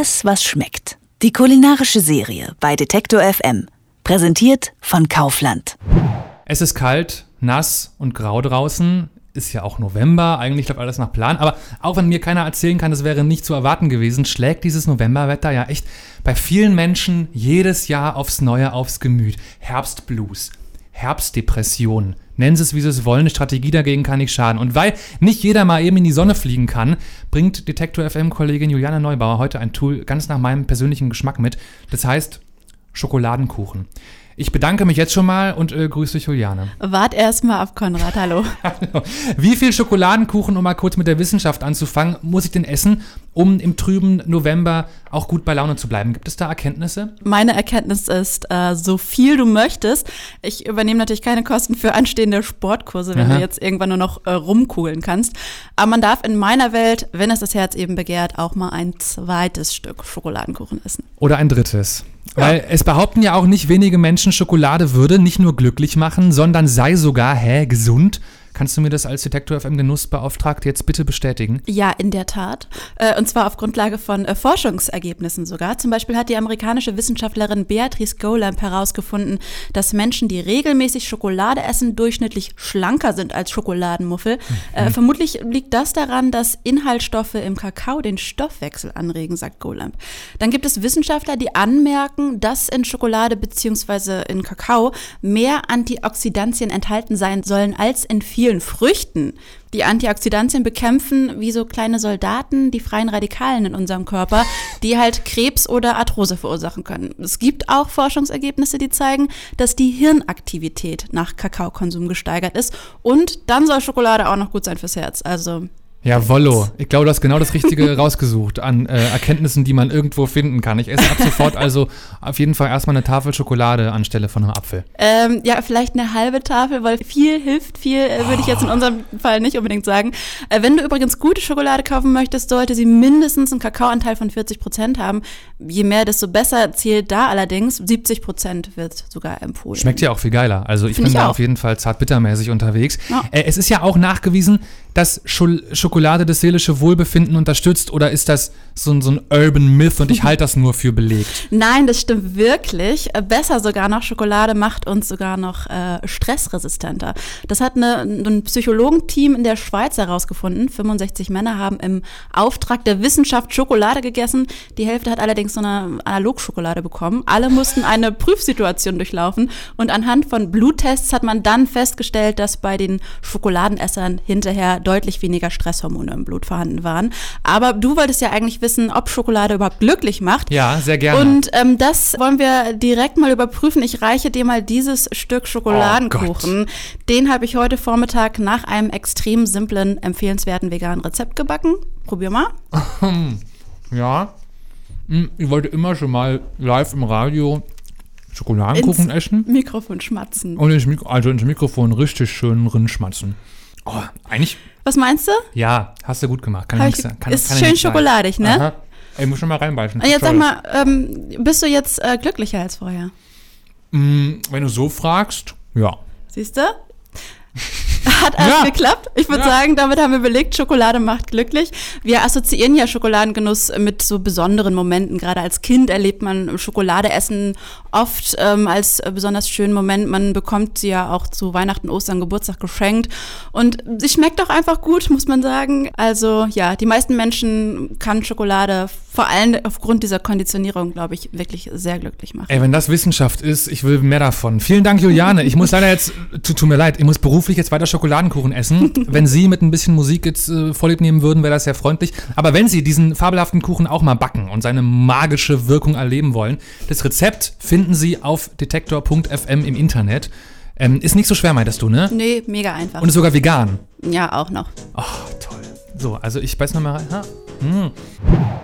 Alles, was schmeckt. Die kulinarische Serie bei Detektor FM. Präsentiert von Kaufland. Es ist kalt, nass und grau draußen. Ist ja auch November, eigentlich läuft alles nach Plan. Aber auch wenn mir keiner erzählen kann, das wäre nicht zu erwarten gewesen, schlägt dieses Novemberwetter ja echt bei vielen Menschen jedes Jahr aufs Neue aufs Gemüt. Herbstblues, Herbstdepression. Nennen Sie es, wie Sie es wollen, eine Strategie dagegen kann nicht schaden. Und weil nicht jeder mal eben in die Sonne fliegen kann, bringt Detektor FM-Kollegin Juliane Neubauer heute ein Tool ganz nach meinem persönlichen Geschmack mit. Das heißt Schokoladenkuchen. Ich bedanke mich jetzt schon mal und äh, grüße dich, Juliane. Wart erst mal ab, Konrad. Hallo. Hallo. Wie viel Schokoladenkuchen, um mal kurz mit der Wissenschaft anzufangen, muss ich denn essen, um im trüben November auch gut bei Laune zu bleiben? Gibt es da Erkenntnisse? Meine Erkenntnis ist, äh, so viel du möchtest. Ich übernehme natürlich keine Kosten für anstehende Sportkurse, wenn Aha. du jetzt irgendwann nur noch äh, rumkugeln kannst. Aber man darf in meiner Welt, wenn es das Herz eben begehrt, auch mal ein zweites Stück Schokoladenkuchen essen. Oder ein drittes. Weil es behaupten ja auch nicht wenige Menschen, Schokolade würde nicht nur glücklich machen, sondern sei sogar, hä, gesund. Kannst du mir das als Detektor FM Genussbeauftragte jetzt bitte bestätigen? Ja, in der Tat. Äh, Und zwar auf Grundlage von äh, Forschungsergebnissen sogar. Zum Beispiel hat die amerikanische Wissenschaftlerin Beatrice Golamp herausgefunden, dass Menschen, die regelmäßig Schokolade essen, durchschnittlich schlanker sind als Schokoladenmuffel. Äh, vermutlich liegt das daran, dass Inhaltsstoffe im Kakao den Stoffwechsel anregen, sagt Golamp. Dann gibt es Wissenschaftler, die anmerken, dass in Schokolade bzw. in Kakao mehr Antioxidantien enthalten sein sollen als in vielen Früchten. Die Antioxidantien bekämpfen wie so kleine Soldaten die freien Radikalen in unserem Körper, die halt Krebs oder Arthrose verursachen können. Es gibt auch Forschungsergebnisse, die zeigen, dass die Hirnaktivität nach Kakaokonsum gesteigert ist. Und dann soll Schokolade auch noch gut sein fürs Herz. Also Jawollo. Ich glaube, du hast genau das Richtige rausgesucht an äh, Erkenntnissen, die man irgendwo finden kann. Ich esse ab sofort also auf jeden Fall erstmal eine Tafel Schokolade anstelle von einem Apfel. Ähm, ja, vielleicht eine halbe Tafel, weil viel hilft viel, äh, würde ich jetzt in unserem Fall nicht unbedingt sagen. Äh, wenn du übrigens gute Schokolade kaufen möchtest, sollte sie mindestens einen Kakaoanteil von 40 Prozent haben. Je mehr, desto besser zählt da allerdings. 70 Prozent wird sogar empfohlen. Schmeckt ja auch viel geiler. Also ich Find bin ich da auch. auf jeden Fall zartbittermäßig unterwegs. Ja. Äh, es ist ja auch nachgewiesen, dass Schol Schokolade das seelische Wohlbefinden unterstützt oder ist das so, ein- so ein Urban Myth und ich halte das nur für belegt? Nein, das stimmt wirklich. Äh, Besser sogar noch, Schokolade macht uns sogar noch äh, stressresistenter. Das hat eine, ein Psychologenteam in der Schweiz herausgefunden. 65 Männer haben im Auftrag der Wissenschaft Schokolade gegessen. Die Hälfte hat allerdings so eine Analogschokolade bekommen. Alle mussten eine Prüfsituation durchlaufen und anhand von Bluttests hat man dann festgestellt, dass bei den Schokoladenessern hinterher deutlich weniger Stresshormone im Blut vorhanden waren. Aber du wolltest ja eigentlich wissen, ob Schokolade überhaupt glücklich macht. Ja, sehr gerne. Und ähm, das wollen wir direkt mal überprüfen. Ich reiche dir mal dieses Stück Schokoladenkuchen. Den habe ich heute Vormittag nach einem extrem simplen, empfehlenswerten veganen Rezept gebacken. Probier mal. ja. Hm, Ich wollte immer schon mal live im Radio Schokoladenkuchen Ins essen Mikrofon schmatzen. und ins Mikro also ins Mikrofon richtig schön rinschmatzen. Oh, eigentlich, Was meinst du? ja, hast du gut gemacht. Kann ich ich-. Kann, ist kann ich schön schokoladig, ne? Aha. Ey, muss schon mal reinbeißen. Und jetzt sag mal, ähm, bist du jetzt äh, glücklicher als vorher? Hm, Wenn du so fragst, ja. Siehst du? Hat alles Ja. geklappt. Ich würde Ja. sagen, damit haben wir belegt, Schokolade macht glücklich. Wir assoziieren ja Schokoladengenuss mit so besonderen Momenten. Gerade als Kind erlebt man Schokoladeessen oft ähm, als besonders schönen Moment. Man bekommt sie ja auch zu Weihnachten, Ostern, Geburtstag geschenkt. Und sie schmeckt auch einfach gut, muss man sagen. Also ja, die meisten Menschen kann Schokolade vor allem aufgrund dieser Konditionierung, glaube ich, wirklich sehr glücklich machen. Ey, wenn das Wissenschaft ist, ich will mehr davon. Vielen Dank, Juliane. Ich muss leider jetzt, tut, tut mir leid, ich muss beruflich jetzt weiter Schokoladenkuchen essen. wenn Sie mit ein bisschen Musik jetzt äh, vorlieb nehmen würden, wäre das sehr freundlich. Aber wenn Sie diesen fabelhaften Kuchen auch mal backen und seine magische Wirkung erleben wollen, das Rezept finden Sie auf detektor.fm im Internet. Ähm, ist nicht so schwer, meintest du, ne? Nee, mega einfach. Und ist sogar vegan. ja, auch noch. Oh, toll. So, also ich beiß noch mal rein. Ha. Mm.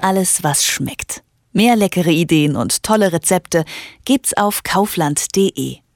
Alles, was schmeckt. Mehr leckere Ideen und tolle Rezepte gibt's auf kaufland.de.